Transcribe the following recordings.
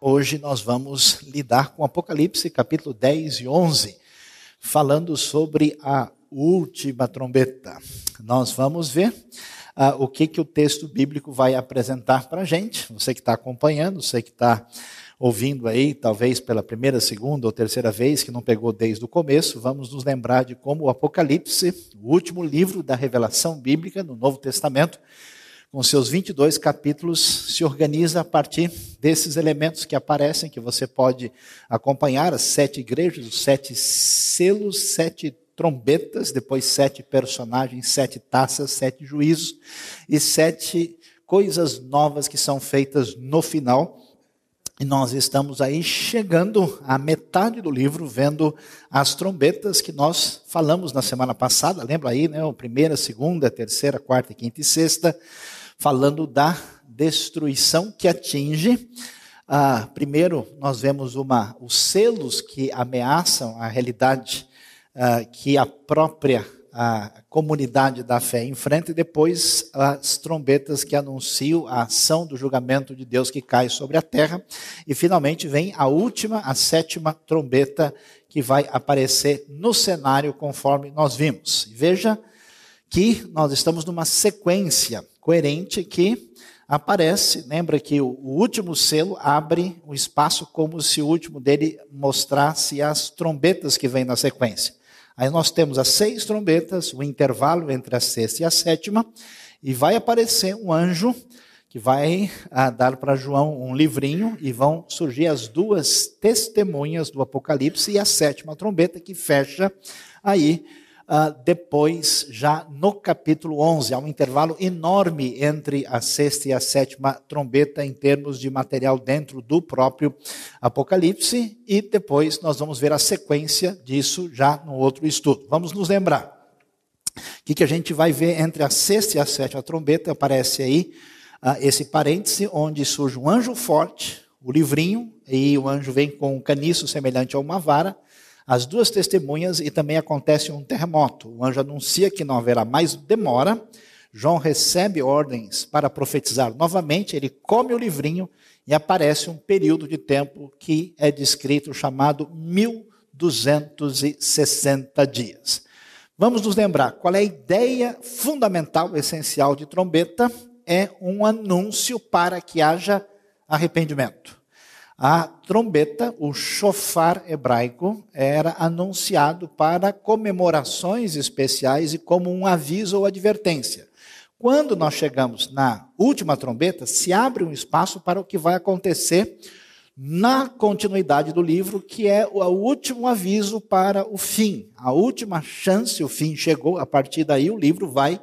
Hoje nós vamos lidar com Apocalipse, capítulo 10 e 11, falando sobre a última trombeta. Nós vamos ver uh, o que, que o texto bíblico vai apresentar para a gente. Você que está acompanhando, você que está ouvindo aí, talvez pela primeira, segunda ou terceira vez, que não pegou desde o começo, vamos nos lembrar de como o Apocalipse, o último livro da revelação bíblica no Novo Testamento, com seus 22 capítulos, se organiza a partir desses elementos que aparecem, que você pode acompanhar: as sete igrejas, os sete selos, sete trombetas, depois sete personagens, sete taças, sete juízos e sete coisas novas que são feitas no final. E nós estamos aí chegando à metade do livro, vendo as trombetas que nós falamos na semana passada. Lembra aí, né? Primeira, segunda, terceira, quarta, quinta e sexta falando da destruição que atinge. Ah, primeiro, nós vemos uma, os selos que ameaçam a realidade ah, que a própria a comunidade da fé enfrenta, e depois as trombetas que anunciam a ação do julgamento de Deus que cai sobre a terra. E finalmente vem a última, a sétima trombeta que vai aparecer no cenário conforme nós vimos. Veja que nós estamos numa sequência coerente que aparece. Lembra que o, último selo abre o espaço como se o último dele mostrasse as trombetas que vêm na sequência. Aí nós temos as seis trombetas, o intervalo entre a sexta e a sétima, e vai aparecer um anjo que vai ah, dar para João um livrinho e vão surgir as duas testemunhas do Apocalipse e a sétima trombeta que fecha aí uh, depois, já no capítulo 11. Há um intervalo enorme entre a sexta e a sétima trombeta em termos de material dentro do próprio Apocalipse, e depois nós vamos ver a sequência disso já no outro estudo. Vamos nos lembrar. O que, que a gente vai ver entre a sexta e a sétima trombeta? Aparece aí uh, esse parêntese, onde surge um anjo forte, o livrinho, e o anjo vem com um caniço semelhante a uma vara, as duas testemunhas e também acontece um terremoto. O anjo anuncia que não haverá mais demora. João recebe ordens para profetizar novamente, ele come o livrinho e aparece um período de tempo que é descrito chamado 1260 dias. Vamos nos lembrar qual é a ideia fundamental, essencial de trombeta? É um anúncio para que haja arrependimento. A trombeta, o chofar hebraico, era anunciado para comemorações especiais e como um aviso ou advertência. Quando nós chegamos na última trombeta, se abre um espaço para o que vai acontecer na continuidade do livro, que é o último aviso para o fim, a última chance, o fim chegou, a partir daí o livro vai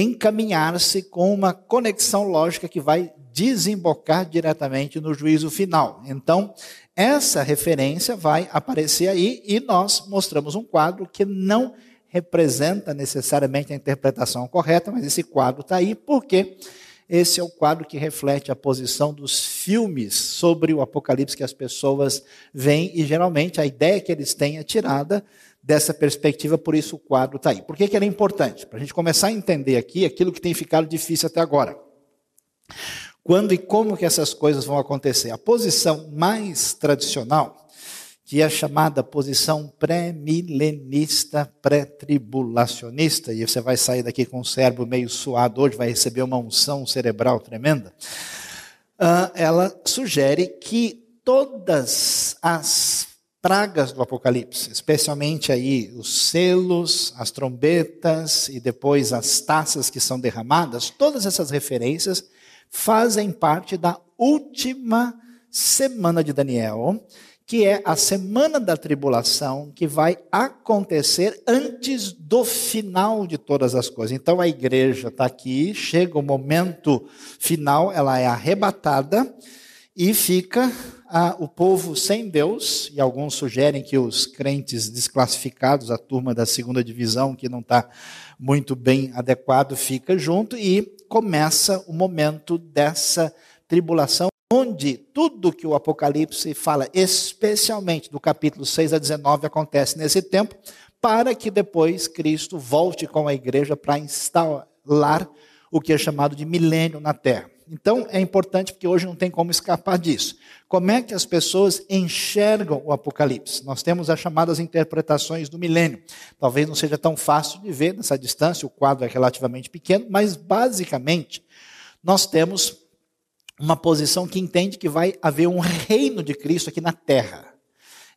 encaminhar-se com uma conexão lógica que vai desembocar diretamente no juízo final. Então, essa referência vai aparecer aí e nós mostramos um quadro que não representa necessariamente a interpretação correta, mas esse quadro está aí porque esse é o quadro que reflete a posição dos filmes sobre o Apocalipse que as pessoas veem e geralmente a ideia que eles têm é tirada dessa perspectiva, por isso o quadro está aí. Por que, que é importante? Para a gente começar a entender aqui aquilo que tem ficado difícil até agora. Quando e como que essas coisas vão acontecer? A posição mais tradicional, que é chamada posição pré-milenista, pré-tribulacionista, e você vai sair daqui com o cérebro meio suado hoje, vai receber uma unção cerebral tremenda, uh, ela sugere que todas as pragas do Apocalipse, especialmente aí os selos, as trombetas e depois as taças que são derramadas, todas essas referências fazem parte da última semana de Daniel, que é a semana da tribulação que vai acontecer antes do final de todas as coisas. Então a igreja está aqui, chega o momento final, ela é arrebatada e fica ah, o povo sem Deus, e alguns sugerem que os crentes desclassificados, a turma da segunda divisão, que não está muito bem adequado, fica junto, e começa o momento dessa tribulação, onde tudo que o Apocalipse fala, especialmente do capítulo 6 a 19, acontece nesse tempo, para que depois Cristo volte com a igreja para instalar o que é chamado de milênio na terra. Então é importante porque hoje não tem como escapar disso. Como é que as pessoas enxergam o Apocalipse? Nós temos as chamadas interpretações do milênio. Talvez não seja tão fácil de ver nessa distância, o quadro é relativamente pequeno, mas basicamente nós temos uma posição que entende que vai haver um reino de Cristo aqui na terra.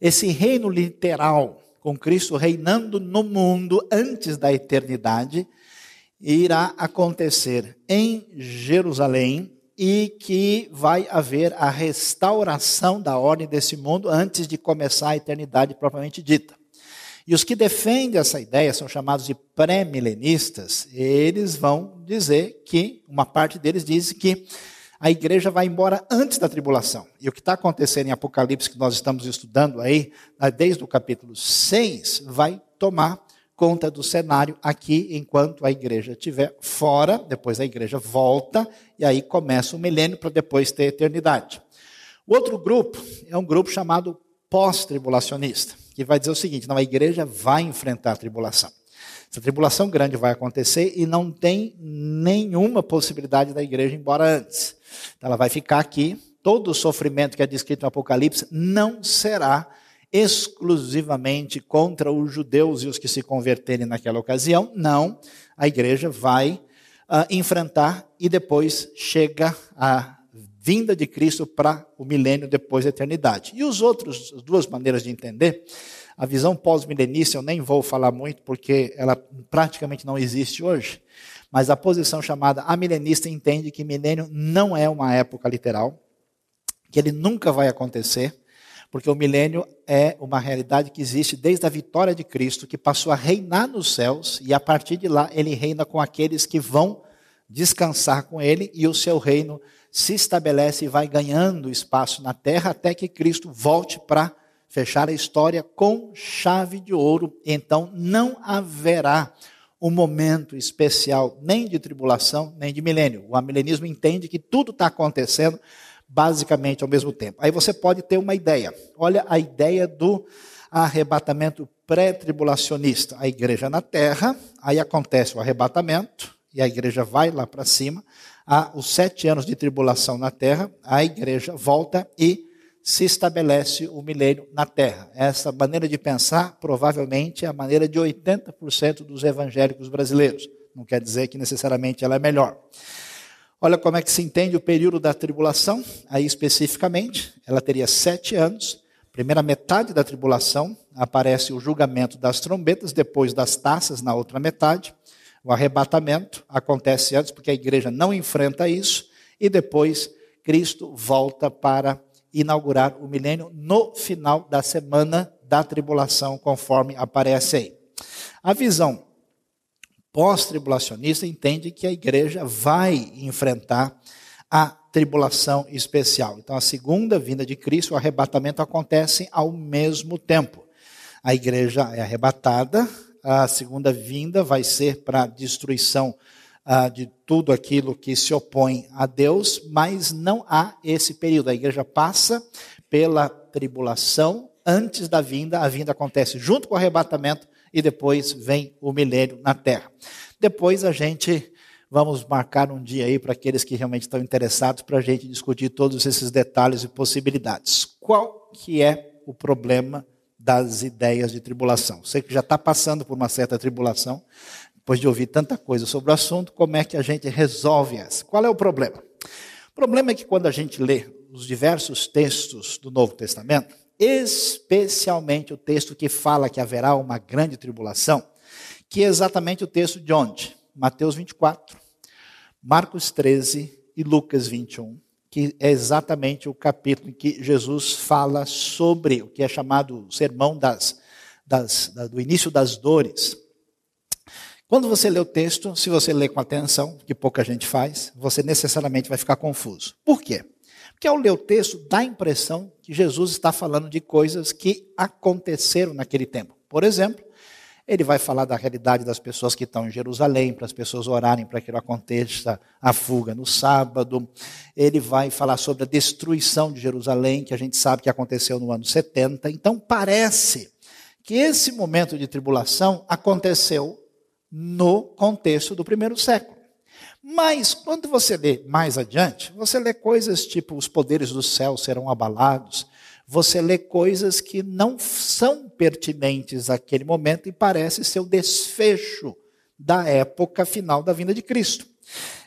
Esse reino literal, com Cristo reinando no mundo antes da eternidade, irá acontecer em Jerusalém e que vai haver a restauração da ordem desse mundo antes de começar a eternidade propriamente dita. E os que defendem essa ideia são chamados de pré-milenistas. Eles vão dizer que, uma parte deles diz que a igreja vai embora antes da tribulação. E o que está acontecendo em Apocalipse, que nós estamos estudando aí, desde o capítulo 6, vai tomar conta do cenário aqui enquanto a igreja estiver fora, depois a igreja volta e aí começa o milênio para depois ter eternidade. O outro grupo é um grupo chamado pós-tribulacionista, que vai dizer o seguinte: não, a igreja vai enfrentar a tribulação. Essa tribulação grande vai acontecer e não tem nenhuma possibilidade da igreja ir embora antes. Então ela vai ficar aqui. Todo o sofrimento que é descrito no Apocalipse não será exclusivamente contra os judeus e os que se converterem naquela ocasião. Não, a igreja vai uh, enfrentar e depois chega a vinda de Cristo para o milênio depois da eternidade. E os outros, as duas maneiras de entender, a visão pós-milenista eu nem vou falar muito porque ela praticamente não existe hoje, mas a posição chamada amilenista entende que milênio não é uma época literal, que ele nunca vai acontecer, porque o milênio é uma realidade que existe desde a vitória de Cristo, que passou a reinar nos céus, e a partir de lá ele reina com aqueles que vão descansar com ele, e o seu reino se estabelece e vai ganhando espaço na terra até que Cristo volte para fechar a história com chave de ouro. Então não haverá um momento especial nem de tribulação, nem de milênio. O amilenismo entende que tudo está acontecendo basicamente ao mesmo tempo. Aí você pode ter uma ideia. Olha a ideia do arrebatamento pré-tribulacionista. A igreja na terra, aí acontece o arrebatamento, e a igreja vai lá para cima. Há os sete anos de tribulação na terra, a igreja volta e se estabelece o milênio na terra. Essa maneira de pensar provavelmente é a maneira de 80% dos evangélicos brasileiros. Não quer dizer que necessariamente ela é melhor. Olha como é que se entende o período da tribulação, aí especificamente, ela teria sete anos. Primeira metade da tribulação aparece o julgamento das trombetas, depois das taças na outra metade. O arrebatamento acontece antes, porque a igreja não enfrenta isso, e depois Cristo volta para inaugurar o milênio no final da semana da tribulação, conforme aparece aí. A visão pós-tribulacionista entende que a igreja vai enfrentar a tribulação especial. Então, a segunda vinda de Cristo, o arrebatamento acontece ao mesmo tempo. A igreja é arrebatada, a segunda vinda vai ser para destruição uh, de tudo aquilo que se opõe a Deus, mas não há esse período. A igreja passa pela tribulação antes da vinda, a vinda acontece junto com o arrebatamento, e depois vem o milênio na terra. Depois a gente vamos marcar um dia aí para aqueles que realmente estão interessados para a gente discutir todos esses detalhes e possibilidades. Qual que é o problema das ideias de tribulação? Você que já está passando por uma certa tribulação, depois de ouvir tanta coisa sobre o assunto, como é que a gente resolve essa? Qual é o problema? O problema é que quando a gente lê os diversos textos do Novo Testamento, especialmente o texto que fala que haverá uma grande tribulação, que é exatamente o texto de onde? Mateus 24, Marcos 13 e Lucas 21, que é exatamente o capítulo em que Jesus fala sobre o que é chamado o sermão das, das, do início das dores. Quando você lê o texto, se você lê com atenção, que pouca gente faz, você necessariamente vai ficar confuso. Por quê? Porque ao ler o texto, dá a impressão que Jesus está falando de coisas que aconteceram naquele tempo. Por exemplo, ele vai falar da realidade das pessoas que estão em Jerusalém, para as pessoas orarem para que não aconteça a fuga no sábado. Ele vai falar sobre a destruição de Jerusalém, que a gente sabe que aconteceu no ano 70. Então, parece que esse momento de tribulação aconteceu no contexto do primeiro século. Mas quando você lê mais adiante, você lê coisas tipo os poderes do céu serão abalados, você lê coisas que não são pertinentes àquele momento e parece ser o desfecho da época final da vinda de Cristo.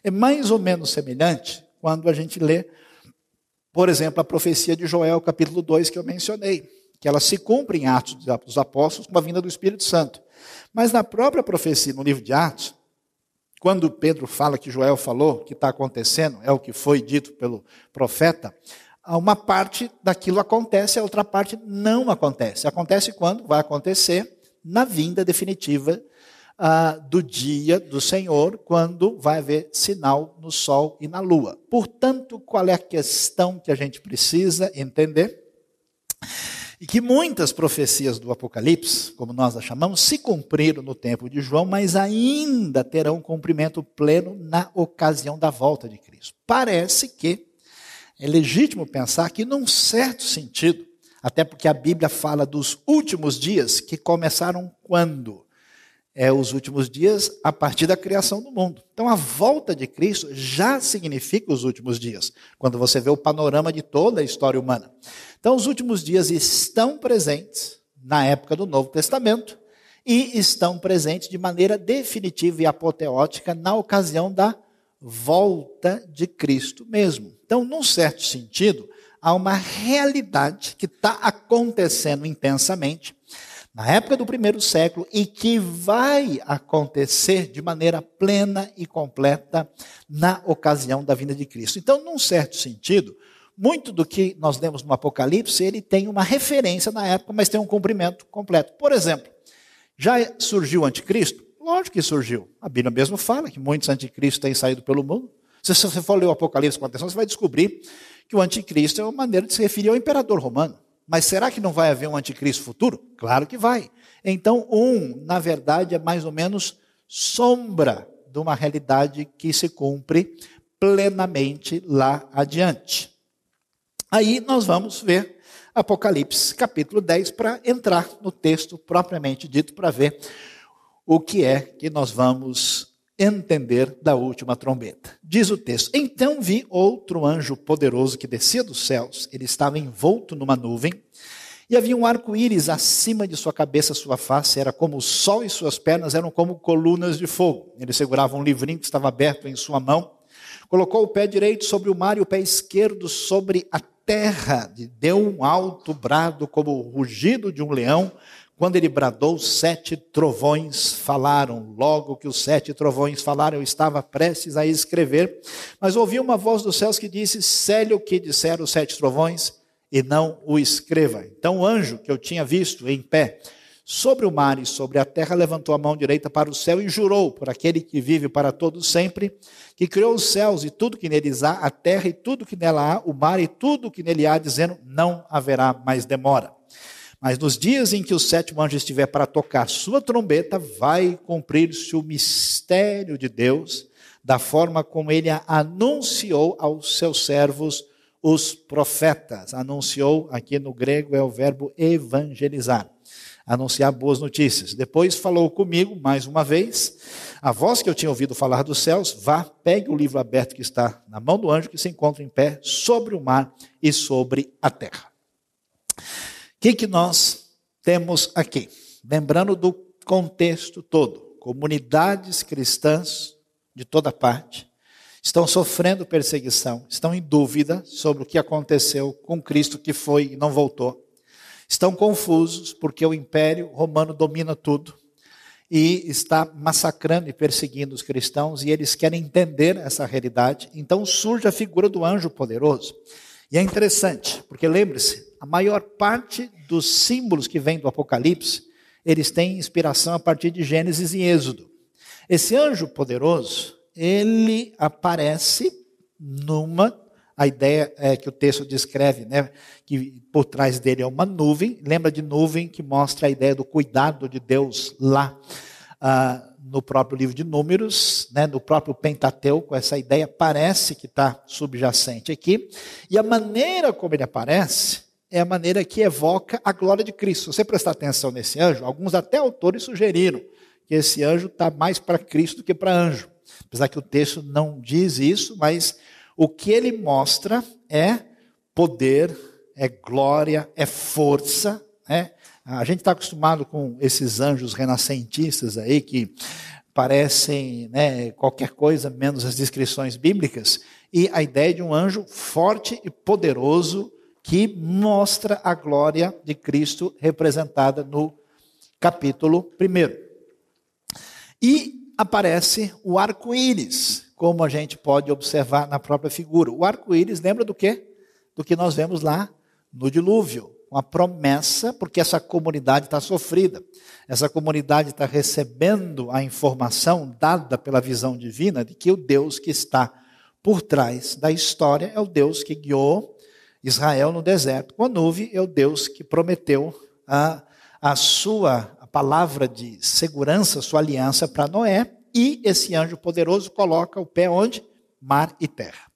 É mais ou menos semelhante quando a gente lê, por exemplo, a profecia de Joel, capítulo 2, que eu mencionei, que ela se cumpre em Atos dos Apóstolos com a vinda do Espírito Santo. Mas na própria profecia, no livro de Atos, quando Pedro fala que Joel falou que está acontecendo, é o que foi dito pelo profeta, uma parte daquilo acontece, a outra parte não acontece. Acontece quando? Vai acontecer na vinda definitiva ah, do dia do Senhor, quando vai haver sinal no sol e na lua. Portanto, qual é a questão que a gente precisa entender? E que muitas profecias do Apocalipse, como nós a chamamos, se cumpriram no tempo de João, mas ainda terão cumprimento pleno na ocasião da volta de Cristo. Parece que é legítimo pensar que, num certo sentido, até porque a Bíblia fala dos últimos dias que começaram quando? É os últimos dias a partir da criação do mundo. Então a volta de Cristo já significa os últimos dias, quando você vê o panorama de toda a história humana. Então os últimos dias estão presentes na época do Novo Testamento e estão presentes de maneira definitiva e apoteótica na ocasião da volta de Cristo mesmo. Então, num certo sentido, há uma realidade que está acontecendo intensamente na época do primeiro século e que vai acontecer de maneira plena e completa na ocasião da vinda de Cristo. Então, num certo sentido, muito do que nós lemos no Apocalipse, ele tem uma referência na época, mas tem um cumprimento completo. Por exemplo, já surgiu o anticristo? Lógico que surgiu. A Bíblia mesmo fala que muitos anticristos têm saído pelo mundo. Se você for ler o Apocalipse com atenção, você vai descobrir que o anticristo é uma maneira de se referir ao imperador romano. Mas será que não vai haver um anticristo futuro? Claro que vai. Então, um, na verdade, é mais ou menos sombra de uma realidade que se cumpre plenamente lá adiante. Aí nós vamos ver Apocalipse capítulo 10 para entrar no texto propriamente dito para ver o que é que nós vamos entender da última trombeta. Diz o texto: Então vi outro anjo poderoso que descia dos céus. Ele estava envolto numa nuvem e havia um arco-íris acima de sua cabeça, sua face era como o sol e suas pernas eram como colunas de fogo. Ele segurava um livrinho que estava aberto em sua mão. Colocou o pé direito sobre o mar e o pé esquerdo sobre a terra. Deu um alto brado como o rugido de um leão quando ele bradou, sete trovões falaram. Logo que os sete trovões falaram, eu estava prestes a escrever, mas ouvi uma voz dos céus que disse: Cele o que disseram os sete trovões e não o escreva. Então o anjo que eu tinha visto em pé sobre o mar e sobre a terra levantou a mão direita para o céu e jurou por aquele que vive para todos sempre, que criou os céus e tudo que neles há, a terra e tudo que nela há, o mar e tudo que nele há, dizendo: Não haverá mais demora. Mas nos dias em que o sétimo anjo estiver para tocar sua trombeta, vai cumprir-se o mistério de Deus, da forma como ele anunciou aos seus servos, os profetas. Anunciou, aqui no grego é o verbo evangelizar anunciar boas notícias. Depois falou comigo mais uma vez, a voz que eu tinha ouvido falar dos céus, vá, pegue o livro aberto que está na mão do anjo que se encontra em pé sobre o mar e sobre a terra que, que nós temos aqui? Lembrando do contexto todo, comunidades cristãs de toda parte estão sofrendo perseguição, estão em dúvida sobre o que aconteceu com Cristo que foi e não voltou. Estão confusos porque o império romano domina tudo e está massacrando e perseguindo os cristãos e eles querem entender essa realidade. Então surge a figura do anjo poderoso. E é interessante, porque lembre-se, a maior parte dos símbolos que vêm do Apocalipse, eles têm inspiração a partir de Gênesis e Êxodo. Esse anjo poderoso, ele aparece numa a ideia é que o texto descreve, né, que por trás dele é uma nuvem. Lembra de nuvem que mostra a ideia do cuidado de Deus lá ah, no próprio livro de Números, né, no próprio Pentateuco. Essa ideia parece que está subjacente aqui. E a maneira como ele aparece é a maneira que evoca a glória de Cristo. Se você prestar atenção nesse anjo, alguns até autores sugeriram que esse anjo está mais para Cristo do que para anjo. Apesar que o texto não diz isso, mas o que ele mostra é poder, é glória, é força. Né? A gente está acostumado com esses anjos renascentistas aí que parecem né, qualquer coisa menos as descrições bíblicas, e a ideia de um anjo forte e poderoso que mostra a glória de Cristo representada no capítulo 1. E aparece o arco-íris, como a gente pode observar na própria figura. O arco-íris lembra do quê? Do que nós vemos lá no dilúvio. Uma promessa, porque essa comunidade está sofrida. Essa comunidade está recebendo a informação dada pela visão divina de que o Deus que está por trás da história é o Deus que guiou Israel no deserto com a nuvem, é o Deus que prometeu a, a sua a palavra de segurança, sua aliança para Noé, e esse anjo poderoso coloca o pé onde? Mar e terra.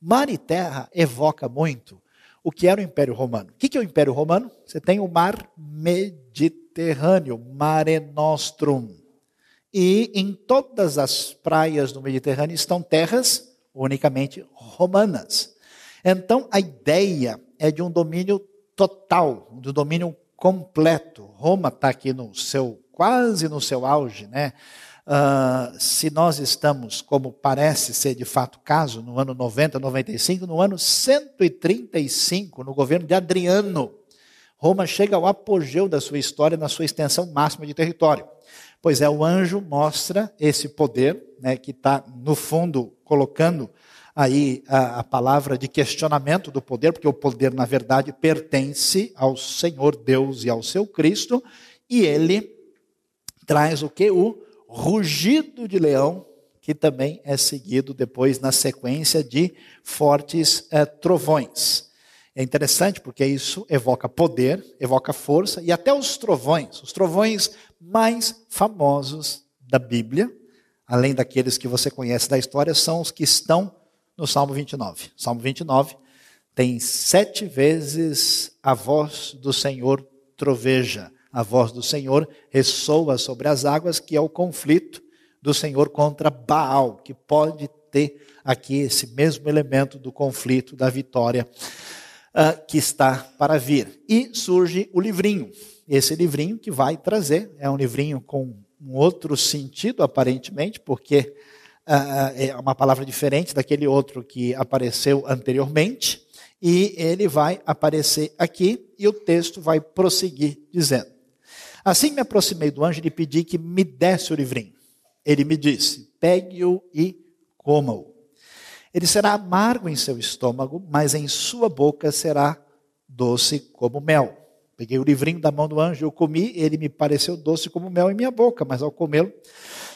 Mar e terra evoca muito o que era o Império Romano. O que é o Império Romano? Você tem o mar Mediterrâneo, Mare Nostrum. E em todas as praias do Mediterrâneo estão terras unicamente romanas. Então a ideia é de um domínio total, de um domínio completo. Roma está aqui no seu quase no seu auge, né? Uh, se nós estamos, como parece ser de fato caso, no ano 90, 95, no ano 135, no governo de Adriano, Roma chega ao apogeu da sua história na sua extensão máxima de território. Pois é, o anjo mostra esse poder, né, que está, no fundo, colocando aí a, a, palavra de questionamento do poder, porque o poder, na verdade, pertence ao Senhor Deus e ao seu Cristo, e ele traz o que? O rugido de leão, que também é seguido depois na sequência de fortes é, trovões. É interessante porque isso evoca poder, evoca força e até os trovões, os trovões mais famosos da Bíblia, além daqueles que você conhece da história, são os que estão no Salmo 29. Salmo 29 tem sete vezes a voz do Senhor troveja a voz do Senhor ressoa sobre as águas, que é o conflito do Senhor contra Baal, que pode ter aqui esse mesmo elemento do conflito, da vitória uh, que está para vir. E surge o livrinho. Esse livrinho que vai trazer, é um livrinho com um outro sentido, aparentemente, porque é uma palavra diferente daquele outro que apareceu anteriormente, e ele vai aparecer aqui, e o texto vai prosseguir dizendo. Assim me aproximei do anjo e pedi que me desse o livrinho. Ele me disse: pegue-o e coma-o. Ele será amargo em seu estômago, mas em sua boca será doce como mel. Peguei o livrinho da mão do anjo, eu comi, ele me pareceu doce como mel em minha boca, mas ao comê-lo,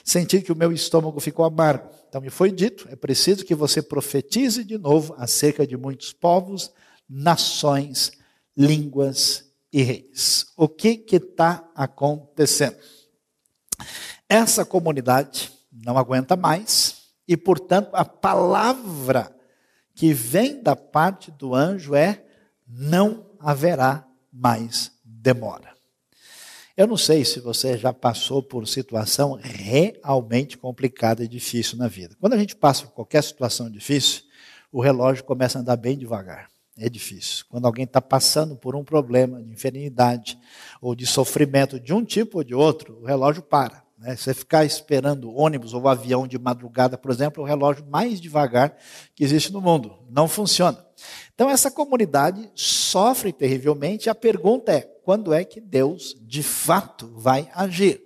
senti que o meu estômago ficou amargo. Então me foi dito: é preciso que você profetize de novo acerca de muitos povos, nações, línguas e reis. O que está acontecendo? Essa comunidade não aguenta mais e, portanto, a palavra que vem da parte do anjo é: não haverá mais demora. Eu não sei se você já passou por situação realmente complicada e difícil na vida. Quando a gente passa por qualquer situação difícil, o relógio começa a andar bem devagar é difícil. Quando alguém está passando por um problema de enfermidade ou de sofrimento de um tipo ou de outro, o relógio para. Né? Você ficar esperando ônibus ou avião de madrugada, por exemplo, é o relógio mais devagar que existe no mundo. Não funciona. Então, essa comunidade sofre terrivelmente. A pergunta é: quando é que Deus de fato vai agir?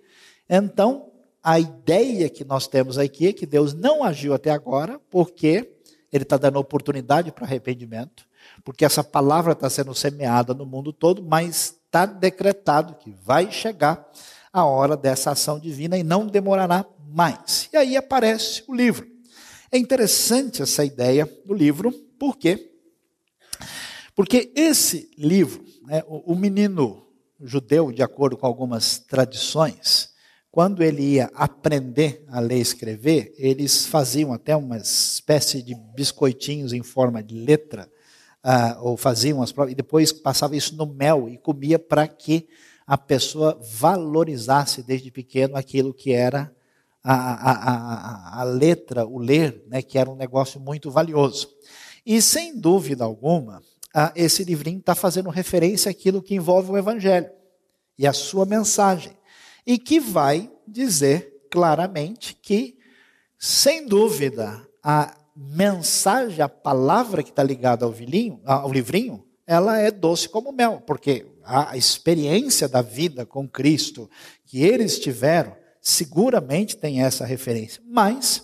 Então, a ideia que nós temos aqui é que Deus não agiu até agora, porque Ele está dando oportunidade para arrependimento porque essa palavra está sendo semeada no mundo todo, mas está decretado que vai chegar a hora dessa ação divina e não demorará mais. E aí aparece o livro. É interessante essa ideia do livro, por quê? Porque esse livro, né, o menino judeu, de acordo com algumas tradições, quando ele ia aprender a ler e escrever, eles faziam até uma espécie de biscoitinhos em forma de letra ah, ou faziam as provas, e depois passava isso no mel e comia para que a pessoa valorizasse desde pequeno aquilo que era a, a, a, a letra, o ler, né, que era um negócio muito valioso. E sem dúvida alguma, esse livrinho está fazendo referência àquilo que envolve o Evangelho e a sua mensagem, e que vai dizer claramente que, sem dúvida, a mensagem, a palavra que está ligada ao, vilinho, ao livrinho, ela é doce como mel, porque a experiência da vida com Cristo que eles tiveram, seguramente tem essa referência. Mas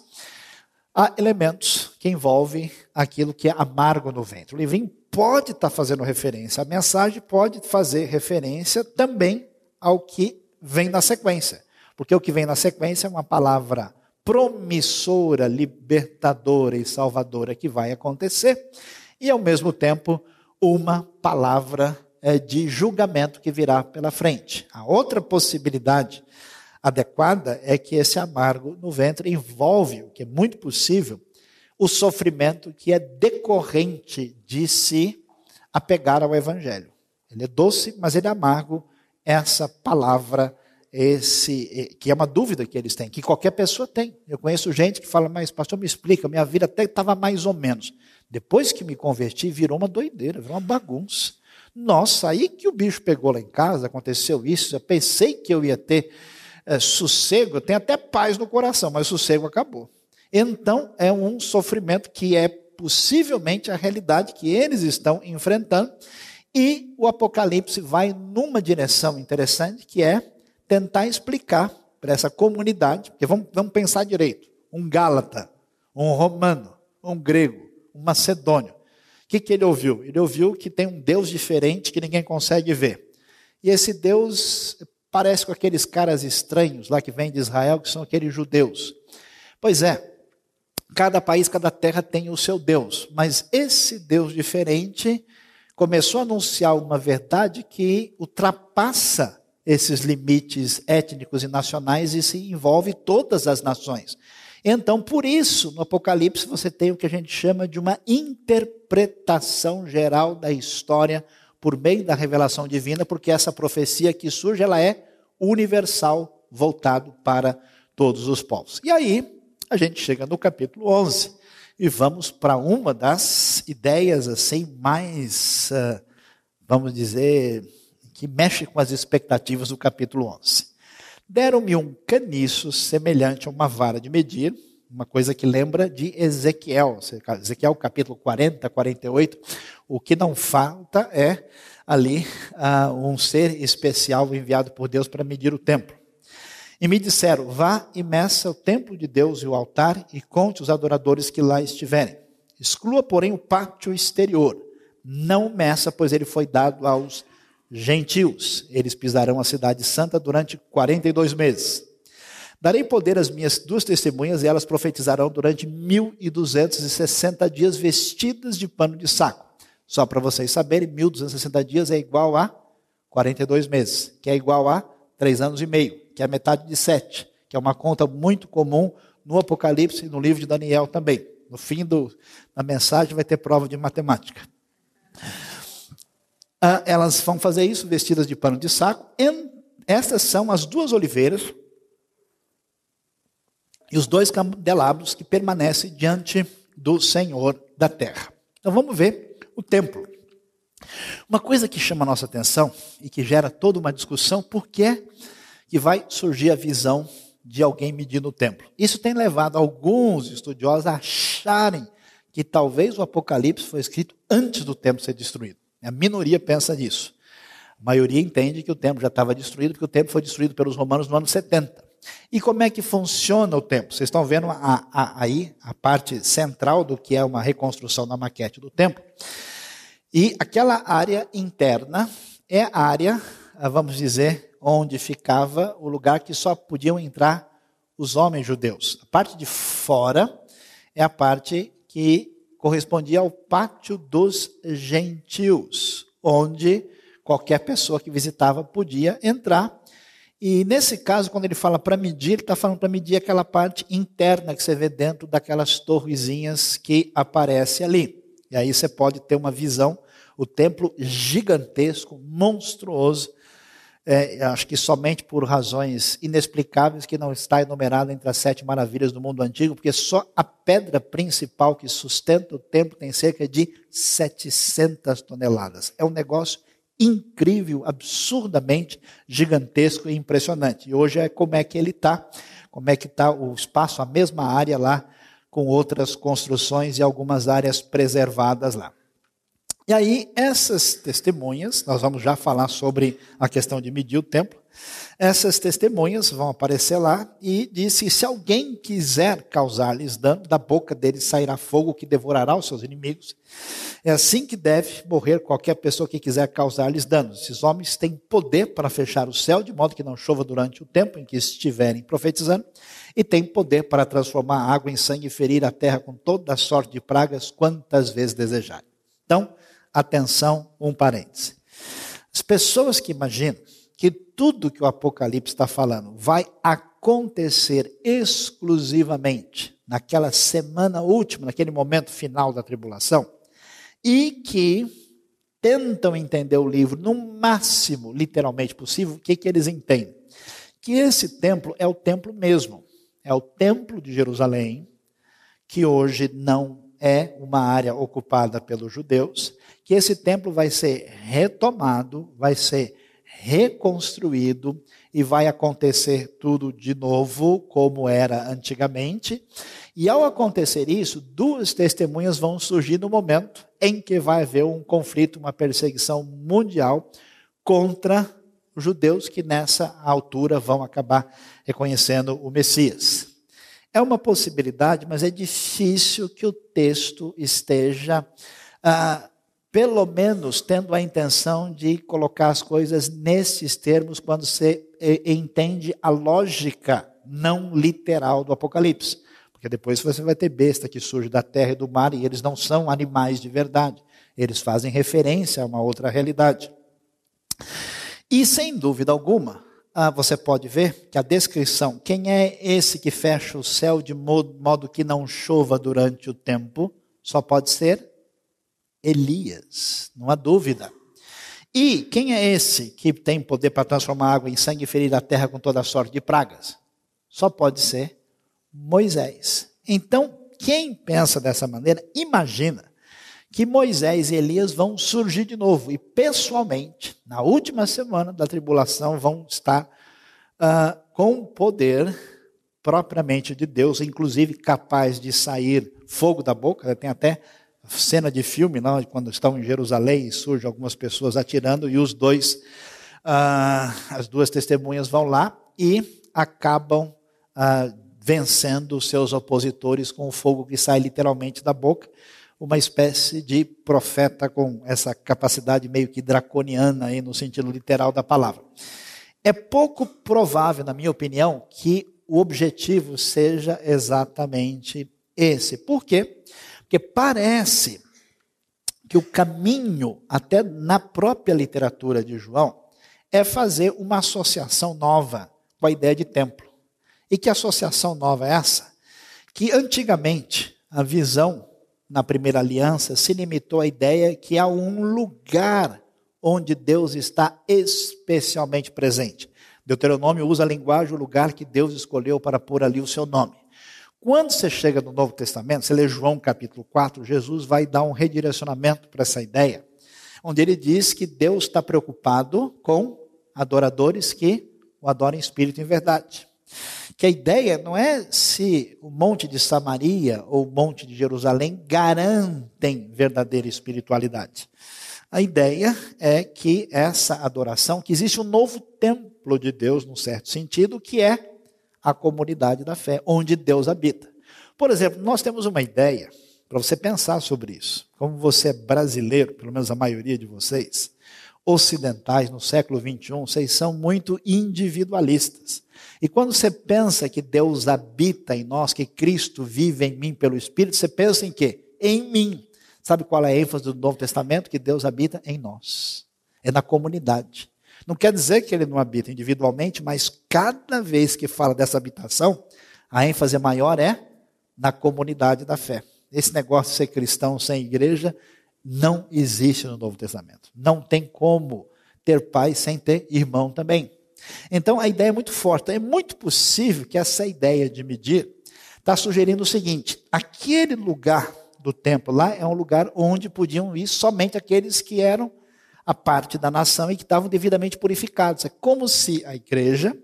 há elementos que envolvem aquilo que é amargo no ventre. O livrinho pode estar tá fazendo referência, a mensagem pode fazer referência também ao que vem na sequência. Porque o que vem na sequência é uma palavra promissora, libertadora e salvadora que vai acontecer, e ao mesmo tempo uma palavra de julgamento que virá pela frente. A outra possibilidade adequada é que esse amargo no ventre envolve, o que é muito possível, o sofrimento que é decorrente de se apegar ao evangelho. Ele é doce, mas ele é amargo. Essa palavra, esse que é uma dúvida que eles têm, que qualquer pessoa tem. Eu conheço gente que fala, mas pastor, me explica, minha vida até estava mais ou menos. Depois que me converti, virou uma doideira, virou uma bagunça. Nossa, aí que o bicho pegou lá em casa, aconteceu isso, eu pensei que eu ia ter é, sossego, tenho até paz no coração, mas o sossego acabou. Então, é um sofrimento que é possivelmente a realidade que eles estão enfrentando, e o Apocalipse vai numa direção interessante, que é tentar explicar para essa comunidade, porque vamos, vamos pensar direito: um Gálata, um romano, um grego, um macedônio. Que, que ele ouviu? Ele ouviu que tem um Deus diferente que ninguém consegue ver. E esse Deus parece com aqueles caras estranhos lá que vêm de Israel, que são aqueles judeus. Pois é, cada país, cada terra tem o seu Deus, mas esse Deus diferente começou a anunciar uma verdade que ultrapassa esses limites étnicos e nacionais e se envolve todas as nações. Então, por isso, no Apocalipse, você tem o que a gente chama de uma interpretação geral da história por meio da revelação divina, porque essa profecia que surge, ela é universal, voltado para todos os povos. E aí, a gente chega no capítulo 11 e vamos para uma das ideias assim mais, uh, vamos dizer, que mexe com as expectativas do capítulo 11. Deram-me um caniço semelhante a uma vara de medir, uma coisa que lembra de Ezequiel, Ezequiel capítulo 40, 48. O que não falta é ali uh, um ser especial enviado por Deus para medir o templo. E me disseram: Vá e meça o templo de Deus e o altar e conte os adoradores que lá estiverem. Exclua, porém, o pátio exterior. Não meça, pois ele foi dado aos gentios. Eles pisarão a cidade santa durante 42 meses. Darei poder às minhas duas testemunhas e elas profetizarão durante 1260 dias vestidas de pano de saco. Só para vocês saberem, 1260 dias é igual a 42 meses, que é igual a 3 anos e meio, que é a metade de 7, que é uma conta muito comum no Apocalipse e no livro de Daniel também. No fim da mensagem vai ter prova de matemática. Ah, elas vão fazer isso vestidas de pano de saco. E essas são as duas oliveiras e os dois candelabros que permanecem diante do Senhor da terra. Então vamos ver o templo. Uma coisa que chama a nossa atenção e que gera toda uma discussão, por que que vai surgir a visão de alguém medindo o templo? Isso tem levado alguns estudiosos a acharem que talvez o Apocalipse foi escrito antes do templo ser destruído. A minoria pensa nisso. A maioria entende que o templo já estava destruído, porque o templo foi destruído pelos romanos no ano 70. E como é que funciona o templo? Vocês estão vendo a, a, aí a parte central do que é uma reconstrução da maquete do templo. E aquela área interna é a área, vamos dizer, onde ficava o lugar que só podiam entrar os homens judeus. A parte de fora é a parte que correspondia ao pátio dos gentios, onde qualquer pessoa que visitava podia entrar. E nesse caso, quando ele fala para medir, ele está falando para medir aquela parte interna que você vê dentro daquelas torrezinhas que aparece ali. E aí você pode ter uma visão, o templo gigantesco, monstruoso, é, acho que somente por razões inexplicáveis que não está enumerado entre as sete maravilhas do mundo antigo, porque só a pedra principal que sustenta o templo tem cerca de 700 toneladas. É um negócio incrível, absurdamente gigantesco e impressionante. E hoje é como é que ele está, como é que está o espaço, a mesma área lá, com outras construções e algumas áreas preservadas lá. E aí, essas testemunhas, nós vamos já falar sobre a questão de medir o templo, essas testemunhas vão aparecer lá e disse: se alguém quiser causar-lhes dano, da boca deles sairá fogo que devorará os seus inimigos. É assim que deve morrer qualquer pessoa que quiser causar-lhes danos. Esses homens têm poder para fechar o céu, de modo que não chova durante o tempo em que estiverem profetizando, e têm poder para transformar a água em sangue e ferir a terra com toda a sorte de pragas, quantas vezes desejarem. Então, atenção, um parêntese. As pessoas que imaginam que tudo que o Apocalipse está falando vai acontecer exclusivamente naquela semana última, naquele momento final da tribulação, e que tentam entender o livro no máximo, literalmente possível, o que, que eles entendem? Que esse templo é o templo mesmo, é o templo de Jerusalém, que hoje não é uma área ocupada pelos judeus, que esse templo vai ser retomado, vai ser reconstruído e vai acontecer tudo de novo como era antigamente. E ao acontecer isso, duas testemunhas vão surgir no momento em que vai haver um conflito, uma perseguição mundial contra os judeus que nessa altura vão acabar reconhecendo o Messias. É uma possibilidade, mas é difícil que o texto esteja ah, pelo menos tendo a intenção de colocar as coisas nesses termos quando você entende a lógica não literal do Apocalipse. Porque depois você vai ter besta que surge da terra e do mar e eles não são animais de verdade. Eles fazem referência a uma outra realidade. E sem dúvida alguma, ah, você pode ver que a descrição, quem é esse que fecha o céu de modo, modo que não chova durante o tempo, só pode ser Elias, não há dúvida. E quem é esse que tem poder para transformar água em sangue e ferir a terra com toda a sorte de pragas? Só pode ser Moisés. Então, quem pensa dessa maneira, imagina que Moisés e Elias vão surgir de novo. E pessoalmente, na última semana da tribulação, vão estar uh, com poder propriamente de Deus, inclusive capaz de sair fogo da boca. Tem até cena de filme, não, quando estão em Jerusalém e surgem algumas pessoas atirando e os dois, ah, as duas testemunhas vão lá e acabam ah, vencendo os seus opositores com o fogo que sai literalmente da boca, uma espécie de profeta com essa capacidade meio que draconiana aí no sentido literal da palavra. É pouco provável, na minha opinião, que o objetivo seja exatamente esse. Por quê? Porque parece que o caminho, até na própria literatura de João, é fazer uma associação nova com a ideia de templo. E que associação nova é essa? Que antigamente a visão na primeira aliança se limitou à ideia que há um lugar onde Deus está especialmente presente. Deuteronômio usa a linguagem, o lugar que Deus escolheu para pôr ali o seu nome. Quando você chega no Novo Testamento, você lê João capítulo 4, Jesus vai dar um redirecionamento para essa ideia, onde ele diz que Deus está preocupado com adoradores que o adoram em espírito e em verdade. Que a ideia não é se o monte de Samaria ou o monte de Jerusalém garantem verdadeira espiritualidade. A ideia é que essa adoração, que existe um novo templo de Deus, num certo sentido, que é a comunidade da fé, onde Deus habita. Por exemplo, nós temos uma ideia, para você pensar sobre isso. Como você é brasileiro, pelo menos a maioria de vocês, ocidentais no século 21, vocês são muito individualistas. E quando você pensa que Deus habita em nós, que Cristo vive em mim pelo Espírito, você pensa em quê? Em mim. Sabe qual é a ênfase do Novo Testamento? Que Deus habita em nós. É na comunidade. Não quer dizer que ele não habita individualmente, mas cada vez que fala dessa habitação, a ênfase maior é na comunidade da fé. Esse negócio de ser cristão sem igreja não existe no Novo Testamento. Não tem como ter pai sem ter irmão também. Então a ideia é muito forte. É muito possível que essa ideia de medir está sugerindo o seguinte: aquele lugar do templo lá é um lugar onde podiam ir somente aqueles que eram a parte da nação e que estavam devidamente purificados. É como se a igreja,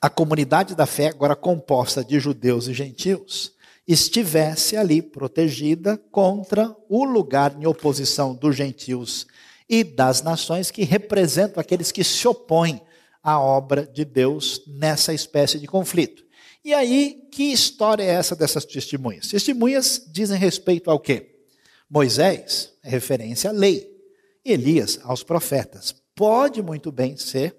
a comunidade da fé, agora composta de judeus e gentios, estivesse ali protegida contra o lugar em oposição dos gentios e das nações que representam aqueles que se opõem à obra de Deus nessa espécie de conflito. E aí, que história é essa dessas testemunhas? Testemunhas dizem respeito ao quê? Moisés é referência à lei, Elias aos profetas. Pode muito bem ser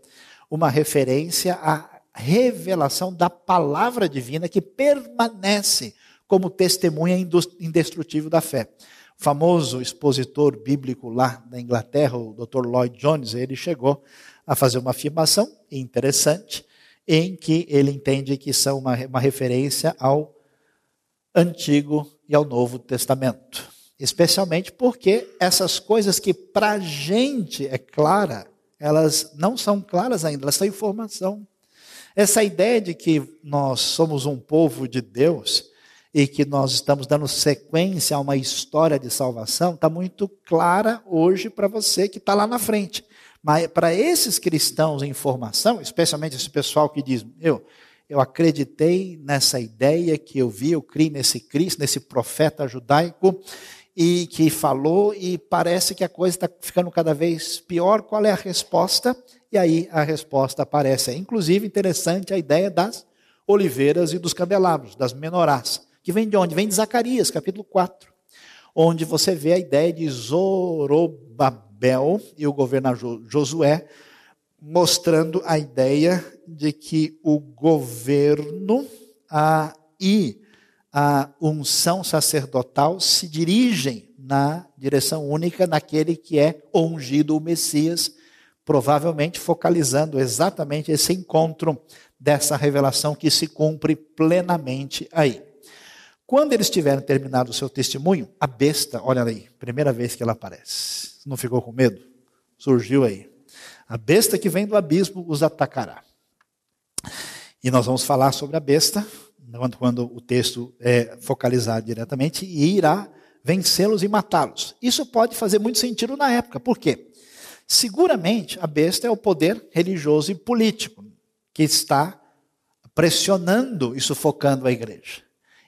uma referência à revelação da palavra divina que permanece como testemunha indestrutível da fé. O famoso expositor bíblico lá da Inglaterra, o Dr. Lloyd Jones, ele chegou a fazer uma afirmação interessante em que ele entende que são uma, uma referência ao Antigo e ao Novo Testamento. Especialmente porque essas coisas que para a gente é clara, elas não são claras ainda, elas são informação. Essa ideia de que nós somos um povo de Deus e que nós estamos dando sequência a uma história de salvação está muito clara hoje para você que está lá na frente. Mas para esses cristãos em formação, especialmente esse pessoal que diz, eu, eu acreditei nessa ideia que eu vi, eu criei nesse Cristo, nesse profeta judaico, e que falou, e parece que a coisa está ficando cada vez pior. Qual é a resposta? E aí a resposta aparece. É, inclusive, interessante a ideia das oliveiras e dos candelabros, das menorás, que vem de onde? Vem de Zacarias, capítulo 4, onde você vê a ideia de Zorobabel Bel e o governador Josué, mostrando a ideia de que o governo e a unção sacerdotal se dirigem na direção única naquele que é ungido o Messias, provavelmente focalizando exatamente esse encontro dessa revelação que se cumpre plenamente aí. Quando eles tiveram terminado o seu testemunho, a besta, olha aí, primeira vez que ela aparece. Não ficou com medo? Surgiu aí. A besta que vem do abismo os atacará. E nós vamos falar sobre a besta, quando, quando o texto é focalizado diretamente, e irá vencê-los e matá-los. Isso pode fazer muito sentido na época. Por quê? Seguramente a besta é o poder religioso e político que está pressionando e sufocando a igreja.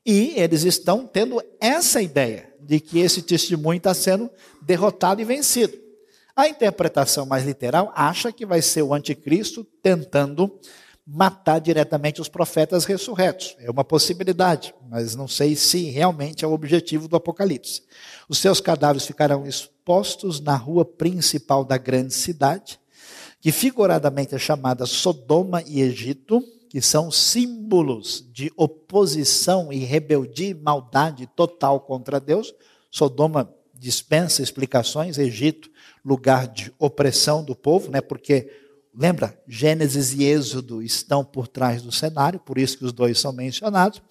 E eles estão tendo essa ideia de que esse testemunho está sendo derrotado e vencido. A interpretação mais literal acha que vai ser o anticristo tentando matar diretamente os profetas ressurretos. É uma possibilidade, mas não sei se realmente é o objetivo do Apocalipse. Os seus cadáveres ficarão expostos na rua principal da grande cidade, que figuradamente é chamada Sodoma e Egito, que são símbolos de oposição e rebeldia e maldade total contra Deus. Sodoma dispensa explicações, Egito, lugar de opressão do povo, né? Porque lembra, Gênesis e Êxodo estão por trás do cenário, por isso que os dois são mencionados,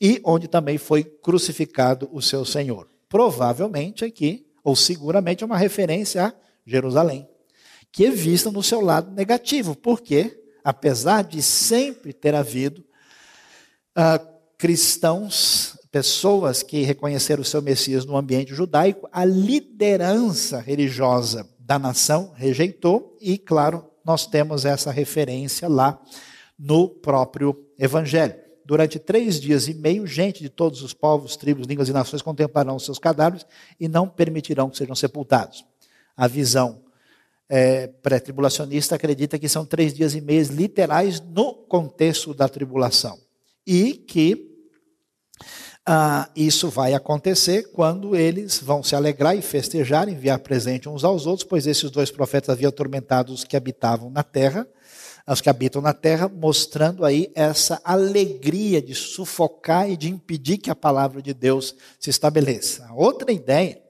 e onde também foi crucificado o seu Senhor. Provavelmente aqui, ou seguramente, é uma referência a Jerusalém, que é vista no seu lado negativo, porque apesar de sempre ter havido uh, cristãos, pessoas que reconheceram o seu Messias no ambiente judaico, a liderança religiosa da nação rejeitou, e claro, nós temos essa referência lá no próprio Evangelho. Durante três dias e meio, gente de todos os povos, tribos, línguas e nações contemplarão seus cadáveres e não permitirão que sejam sepultados. A visão é, pré-tribulacionista acredita que são três dias e meio literais no contexto da tribulação. E que ah, isso vai acontecer quando eles vão se alegrar e festejar, enviar presente uns aos outros, pois esses dois profetas haviam atormentado os que habitavam na terra, os que habitam na terra, mostrando aí essa alegria de sufocar e de impedir que a palavra de Deus se estabeleça. Outra ideia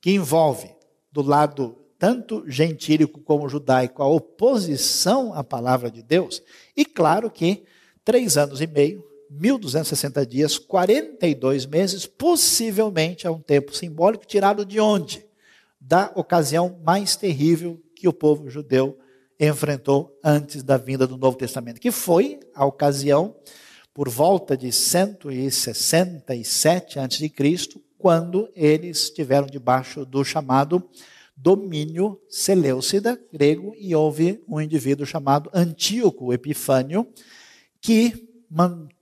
que envolve do lado tanto gentílico como judaico, a oposição à palavra de Deus. E claro que três anos e meio, 1260 dias, 42 meses, possivelmente é um tempo simbólico tirado de onde? Da ocasião mais terrível que o povo judeu enfrentou antes da vinda do Novo Testamento, que foi a ocasião por volta de 167 a.C., quando eles estiveram debaixo do chamado domínio Seleucida, grego, e houve um indivíduo chamado Antíoco Epifânio, que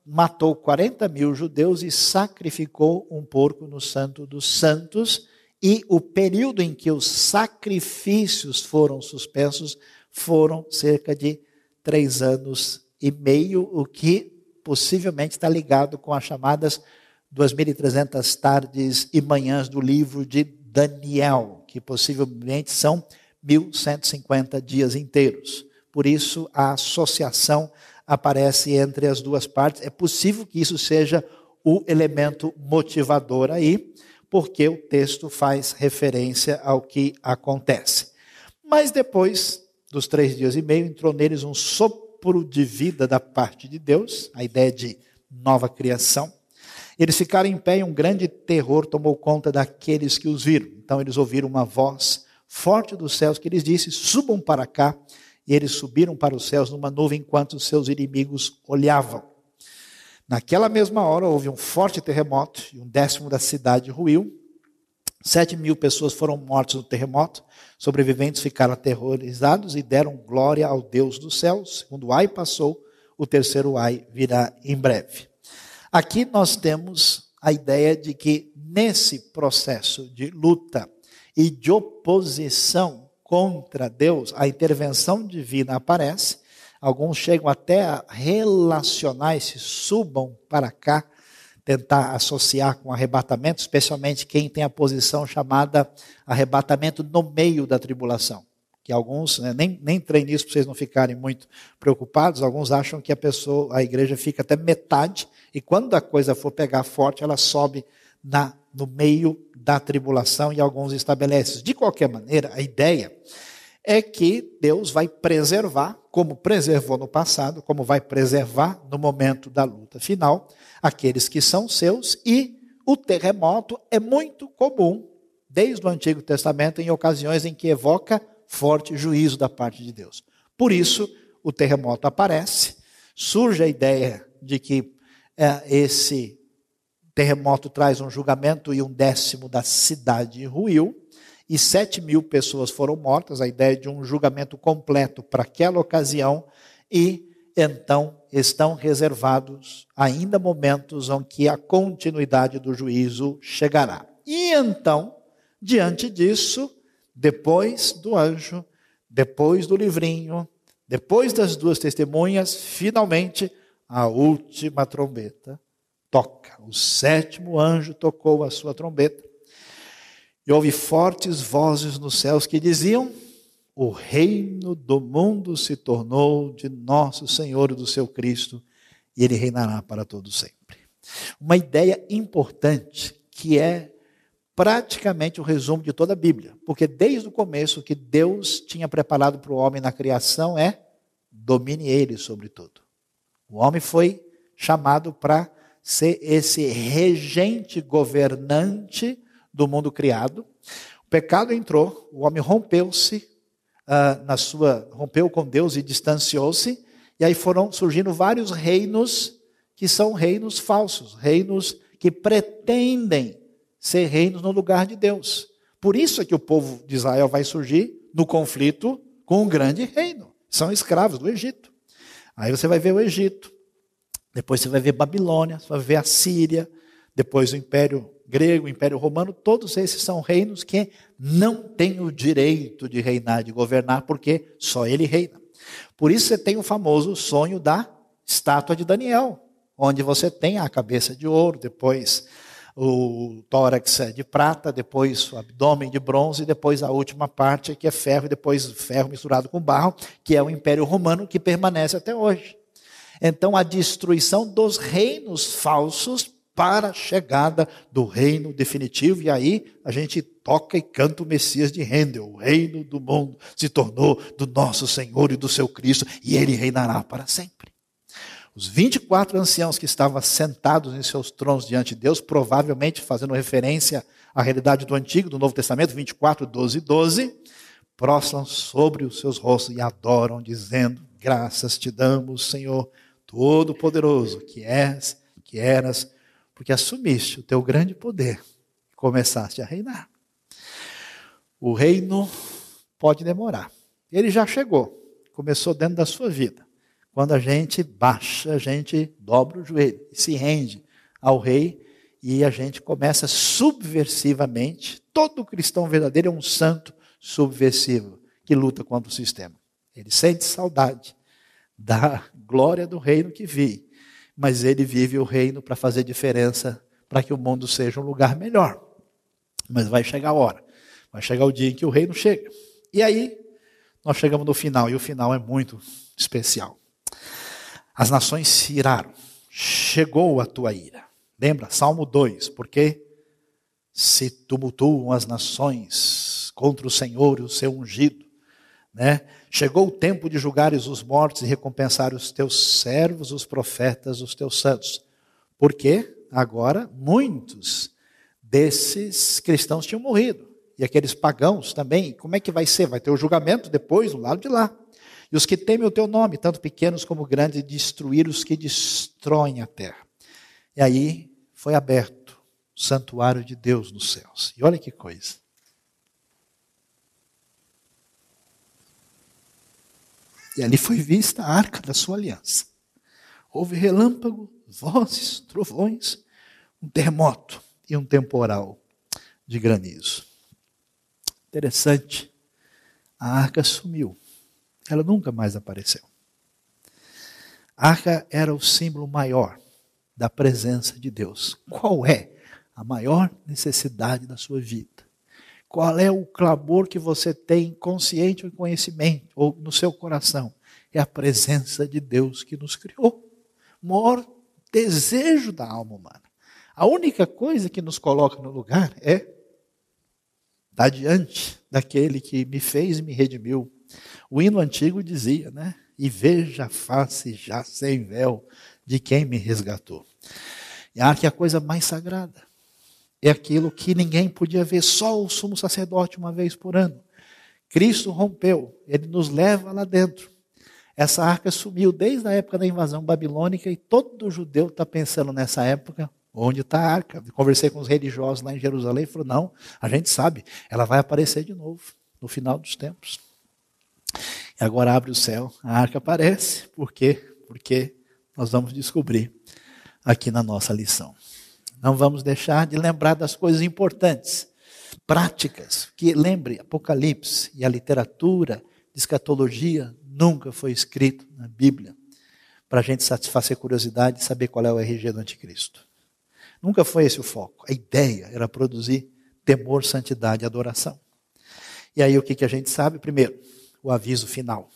matou 40 mil judeus e sacrificou um porco no Santo dos Santos, e o período em que os sacrifícios foram suspensos foram cerca de três anos e meio, o que possivelmente está ligado com as chamadas 2.300 tardes e manhãs do livro de Daniel, que possivelmente são 1.150 dias inteiros. Por isso, a associação aparece entre as duas partes. É possível que isso seja o elemento motivador aí, porque o texto faz referência ao que acontece. Mas depois dos três dias e meio, entrou neles um sopro de vida da parte de Deus, a ideia de nova criação. Eles ficaram em pé e um grande terror tomou conta daqueles que os viram. Então eles ouviram uma voz forte dos céus que lhes disse: Subam para cá. E eles subiram para os céus numa nuvem enquanto seus inimigos olhavam. Naquela mesma hora houve um forte terremoto e um décimo da cidade ruiu. Sete mil pessoas foram mortas no terremoto. Sobreviventes ficaram aterrorizados e deram glória ao Deus dos céus. Segundo ai passou, o terceiro ai virá em breve. Aqui nós temos a ideia de que nesse processo de luta e de oposição contra Deus, a intervenção divina aparece. Alguns chegam até a relacionar esse subam para cá, tentar associar com arrebatamento, especialmente quem tem a posição chamada arrebatamento no meio da tribulação que alguns, né, nem, nem entrei nisso para vocês não ficarem muito preocupados, alguns acham que a pessoa, a igreja fica até metade, e quando a coisa for pegar forte, ela sobe na, no meio da tribulação, e alguns estabelecem. De qualquer maneira, a ideia é que Deus vai preservar, como preservou no passado, como vai preservar no momento da luta final, aqueles que são seus, e o terremoto é muito comum, desde o Antigo Testamento, em ocasiões em que evoca forte juízo da parte de Deus. Por isso, o terremoto aparece, surge a ideia de que é, esse terremoto traz um julgamento e um décimo da cidade ruiu, e sete mil pessoas foram mortas, a ideia de um julgamento completo para aquela ocasião, e então estão reservados ainda momentos em que a continuidade do juízo chegará. E então, diante disso, depois do anjo, depois do livrinho, depois das duas testemunhas, finalmente a última trombeta toca. O sétimo anjo tocou a sua trombeta. E houve fortes vozes nos céus que diziam: O reino do mundo se tornou de nosso Senhor e do seu Cristo, e ele reinará para todo sempre. Uma ideia importante que é praticamente o resumo de toda a Bíblia, porque desde o começo o que Deus tinha preparado para o homem na criação é domine ele sobre tudo. O homem foi chamado para ser esse regente governante do mundo criado. O pecado entrou, o homem rompeu-se uh, na sua, rompeu com Deus e distanciou-se, e aí foram surgindo vários reinos que são reinos falsos, reinos que pretendem ser reinos no lugar de Deus. Por isso é que o povo de Israel vai surgir no conflito com um grande reino. São escravos do Egito. Aí você vai ver o Egito. Depois você vai ver Babilônia, você vai ver a Síria, depois o Império Grego, o Império Romano, todos esses são reinos que não têm o direito de reinar, de governar, porque só ele reina. Por isso você tem o famoso sonho da estátua de Daniel, onde você tem a cabeça de ouro, depois o tórax é de prata, depois o abdômen de bronze, depois a última parte que é ferro, e depois ferro misturado com barro, que é o Império Romano que permanece até hoje. Então a destruição dos reinos falsos para a chegada do reino definitivo, e aí a gente toca e canta o Messias de Handel, o reino do mundo se tornou do nosso Senhor e do seu Cristo, e ele reinará para sempre. Os 24 anciãos que estavam sentados em seus tronos diante de Deus, provavelmente fazendo referência à realidade do Antigo, do Novo Testamento, 24, 12, 12, prostram sobre os seus rostos e adoram, dizendo: Graças te damos, Senhor, Todo-Poderoso, que és, que eras, porque assumiste o teu grande poder e começaste a reinar. O reino pode demorar. Ele já chegou, começou dentro da sua vida. Quando a gente baixa, a gente dobra o joelho se rende ao rei e a gente começa subversivamente. Todo cristão verdadeiro é um santo subversivo que luta contra o sistema. Ele sente saudade da glória do reino que vi, mas ele vive o reino para fazer diferença, para que o mundo seja um lugar melhor. Mas vai chegar a hora, vai chegar o dia em que o reino chega. E aí, nós chegamos no final, e o final é muito especial. As nações se iraram, chegou a tua ira. Lembra? Salmo 2, porque se tumultuam as nações contra o Senhor e o seu ungido, né? Chegou o tempo de julgares os mortos e recompensar os teus servos, os profetas, os teus santos. Porque agora muitos desses cristãos tinham morrido. E aqueles pagãos também, como é que vai ser? Vai ter o julgamento depois, do lado de lá. E os que temem o teu nome, tanto pequenos como grandes, destruir os que destroem a terra. E aí foi aberto o santuário de Deus nos céus. E olha que coisa. E ali foi vista a arca da sua aliança. Houve relâmpago, vozes, trovões, um terremoto e um temporal de granizo. Interessante. A arca sumiu. Ela nunca mais apareceu. A arca era o símbolo maior da presença de Deus. Qual é a maior necessidade da sua vida? Qual é o clamor que você tem consciente ou conhecimento ou no seu coração? É a presença de Deus que nos criou. O maior desejo da alma humana. A única coisa que nos coloca no lugar é estar diante daquele que me fez e me redimiu. O hino antigo dizia, né? E veja a face já sem véu de quem me resgatou. E a arca é a coisa mais sagrada é aquilo que ninguém podia ver, só o sumo sacerdote uma vez por ano. Cristo rompeu, ele nos leva lá dentro. Essa arca sumiu desde a época da invasão babilônica e todo judeu está pensando nessa época, onde está a arca? Conversei com os religiosos lá em Jerusalém e falou: não, a gente sabe, ela vai aparecer de novo no final dos tempos. E agora abre o céu, a arca aparece, por quê? Porque nós vamos descobrir aqui na nossa lição. Não vamos deixar de lembrar das coisas importantes, práticas, que lembre, Apocalipse e a literatura de escatologia nunca foi escrito na Bíblia para a gente satisfazer curiosidade e saber qual é o RG do anticristo. Nunca foi esse o foco. A ideia era produzir temor, santidade e adoração. E aí o que, que a gente sabe? Primeiro, o aviso final.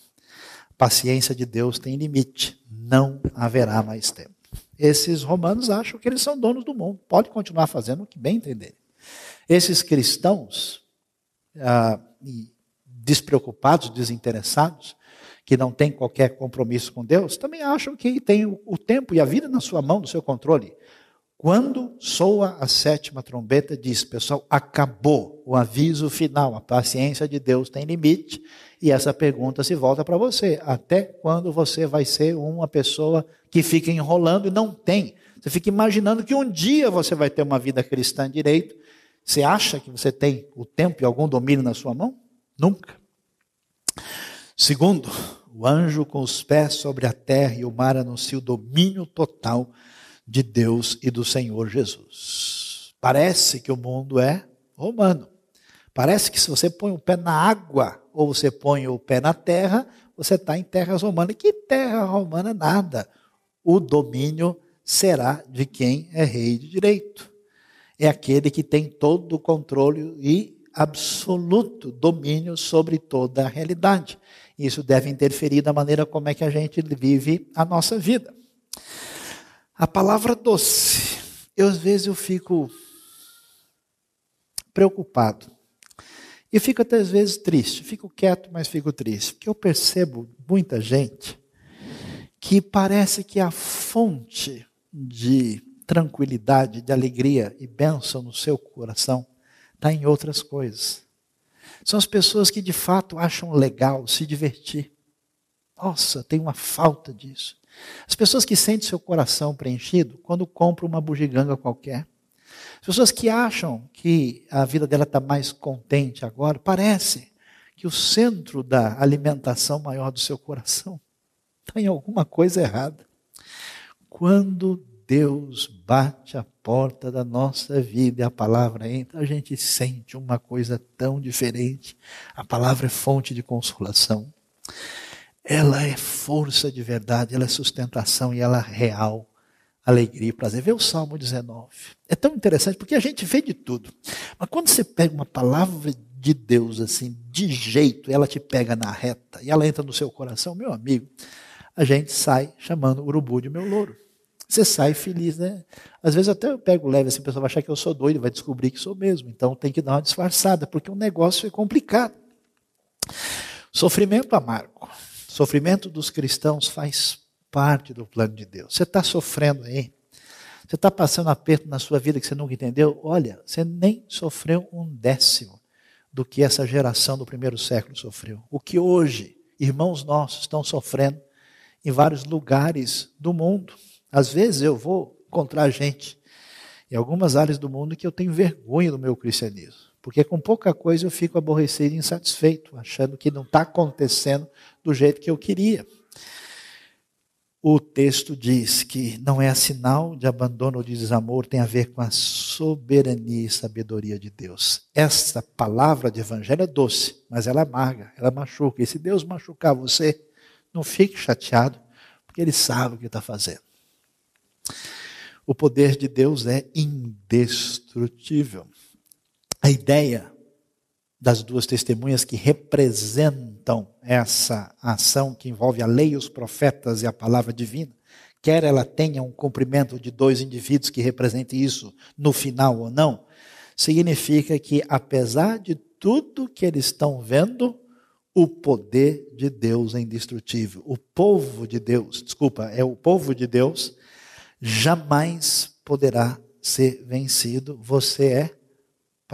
A paciência de Deus tem limite. Não haverá mais tempo. Esses romanos acham que eles são donos do mundo, pode continuar fazendo o que bem entenderem. Esses cristãos ah, despreocupados, desinteressados, que não têm qualquer compromisso com Deus, também acham que tem o tempo e a vida na sua mão, no seu controle. Quando soa a sétima trombeta, diz, pessoal, acabou o aviso final, a paciência de Deus tem limite, e essa pergunta se volta para você: até quando você vai ser uma pessoa que fica enrolando e não tem? Você fica imaginando que um dia você vai ter uma vida cristã direito. Você acha que você tem o tempo e algum domínio na sua mão? Nunca. Segundo, o anjo com os pés sobre a terra e o mar anuncia o domínio total de Deus e do Senhor Jesus. Parece que o mundo é romano. Parece que se você põe o pé na água ou você põe o pé na terra, você está em terras romanas. Que terra romana nada. O domínio será de quem é rei de direito. É aquele que tem todo o controle e absoluto domínio sobre toda a realidade. Isso deve interferir na maneira como é que a gente vive a nossa vida. A palavra doce. Eu às vezes eu fico preocupado. E fico até às vezes triste. Fico quieto, mas fico triste. Porque eu percebo muita gente que parece que a fonte de tranquilidade, de alegria e bênção no seu coração está em outras coisas. São as pessoas que de fato acham legal se divertir. Nossa, tem uma falta disso. As pessoas que sentem seu coração preenchido quando compram uma bugiganga qualquer. As pessoas que acham que a vida dela está mais contente agora, parece que o centro da alimentação maior do seu coração está em alguma coisa errada. Quando Deus bate a porta da nossa vida e a palavra entra, a gente sente uma coisa tão diferente. A palavra é fonte de consolação. Ela é força de verdade, ela é sustentação e ela é real. Alegria e prazer. Vê o Salmo 19. É tão interessante porque a gente vê de tudo. Mas quando você pega uma palavra de Deus assim, de jeito, ela te pega na reta e ela entra no seu coração, meu amigo, a gente sai chamando urubu de meu louro. Você sai feliz, né? Às vezes até eu pego leve assim, a pessoa vai achar que eu sou doido, vai descobrir que sou mesmo. Então tem que dar uma disfarçada, porque o negócio é complicado. Sofrimento amargo. Sofrimento dos cristãos faz parte do plano de Deus. Você está sofrendo aí? Você está passando aperto na sua vida que você nunca entendeu? Olha, você nem sofreu um décimo do que essa geração do primeiro século sofreu. O que hoje irmãos nossos estão sofrendo em vários lugares do mundo. Às vezes eu vou encontrar gente em algumas áreas do mundo que eu tenho vergonha do meu cristianismo. Porque com pouca coisa eu fico aborrecido e insatisfeito, achando que não está acontecendo do jeito que eu queria. O texto diz que não é sinal de abandono ou de desamor, tem a ver com a soberania e sabedoria de Deus. Essa palavra de evangelho é doce, mas ela é amarga, ela machuca. E se Deus machucar você, não fique chateado, porque Ele sabe o que está fazendo. O poder de Deus é indestrutível. A ideia das duas testemunhas que representam essa ação que envolve a lei, os profetas e a palavra divina, quer ela tenha um cumprimento de dois indivíduos que representem isso no final ou não, significa que, apesar de tudo que eles estão vendo, o poder de Deus é indestrutível. O povo de Deus, desculpa, é o povo de Deus jamais poderá ser vencido. Você é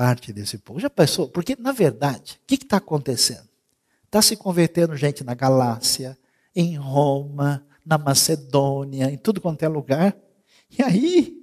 parte desse povo. Já pensou? Porque, na verdade, o que está acontecendo? Está se convertendo gente na Galácia, em Roma, na Macedônia, em tudo quanto é lugar. E aí,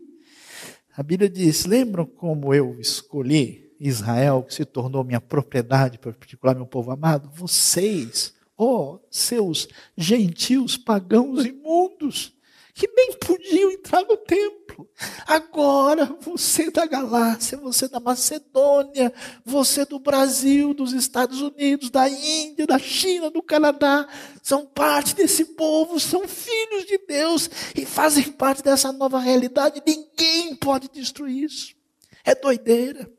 a Bíblia diz: lembram como eu escolhi Israel, que se tornou minha propriedade, para particular meu povo amado? Vocês, ó, oh, seus gentios pagãos imundos, que nem podiam entrar no templo. Agora, você da Galácia, você da Macedônia, você do Brasil, dos Estados Unidos, da Índia, da China, do Canadá, são parte desse povo, são filhos de Deus e fazem parte dessa nova realidade. Ninguém pode destruir isso. É doideira.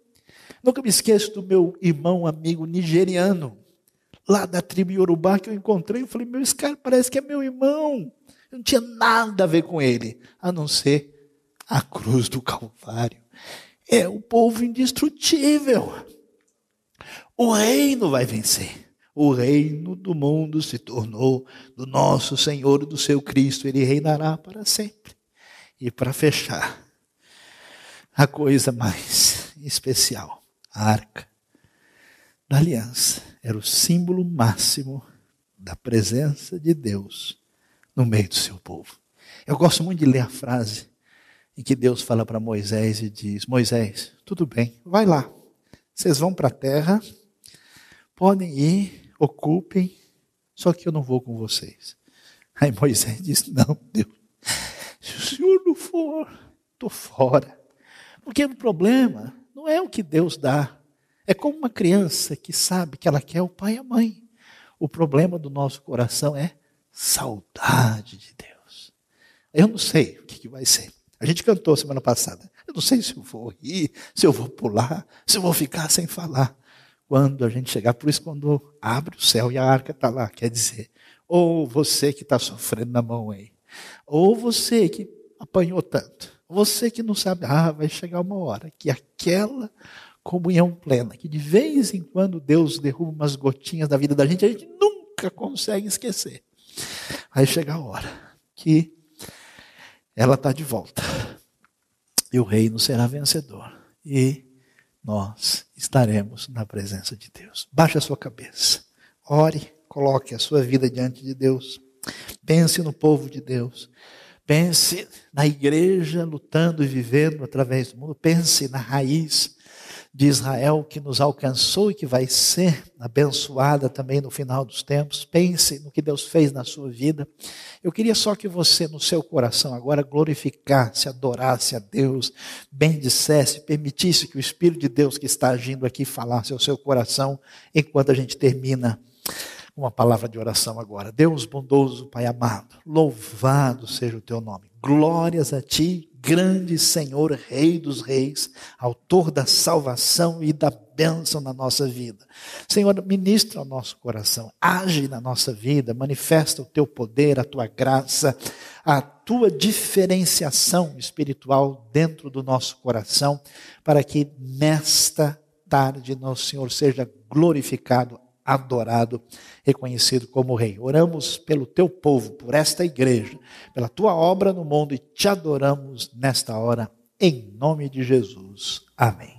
Nunca me esqueço do meu irmão, amigo nigeriano, lá da tribo Yorubá, que eu encontrei. Eu falei, meu, esse cara parece que é meu irmão. Não tinha nada a ver com ele, a não ser a cruz do Calvário. É o povo indestrutível. O reino vai vencer. O reino do mundo se tornou do nosso Senhor e do seu Cristo. Ele reinará para sempre. E para fechar, a coisa mais especial, a arca da aliança, era o símbolo máximo da presença de Deus no meio do seu povo. Eu gosto muito de ler a frase em que Deus fala para Moisés e diz: Moisés, tudo bem, vai lá. Vocês vão para a terra, podem ir, ocupem, só que eu não vou com vocês. Aí Moisés diz: Não, Deus, se o senhor não for, estou fora. Porque o problema não é o que Deus dá, é como uma criança que sabe que ela quer o pai e a mãe. O problema do nosso coração é saudade de Deus. Eu não sei o que, que vai ser. A gente cantou semana passada. Eu não sei se eu vou rir, se eu vou pular, se eu vou ficar sem falar. Quando a gente chegar, por isso, quando abre o céu e a arca está lá, quer dizer, ou você que está sofrendo na mão aí, ou você que apanhou tanto, você que não sabe, ah, vai chegar uma hora que aquela comunhão plena, que de vez em quando Deus derruba umas gotinhas da vida da gente, a gente nunca consegue esquecer. Aí chega a hora que ela está de volta. E o reino será vencedor. E nós estaremos na presença de Deus. Baixe a sua cabeça, ore, coloque a sua vida diante de Deus, pense no povo de Deus, pense na igreja lutando e vivendo através do mundo, pense na raiz de Israel que nos alcançou e que vai ser abençoada também no final dos tempos. Pense no que Deus fez na sua vida. Eu queria só que você, no seu coração, agora glorificasse, adorasse a Deus, bendissesse, permitisse que o Espírito de Deus que está agindo aqui falasse ao seu coração enquanto a gente termina uma palavra de oração agora. Deus bondoso, Pai amado, louvado seja o teu nome. Glórias a ti, grande Senhor, Rei dos Reis, Autor da salvação e da bênção na nossa vida. Senhor, ministra o nosso coração, age na nossa vida, manifesta o teu poder, a tua graça, a tua diferenciação espiritual dentro do nosso coração, para que nesta tarde nosso Senhor seja glorificado, adorado, reconhecido como Rei. Oramos pelo teu povo, por esta igreja, pela tua obra no mundo e te adoramos nesta hora, em nome de Jesus. Amém.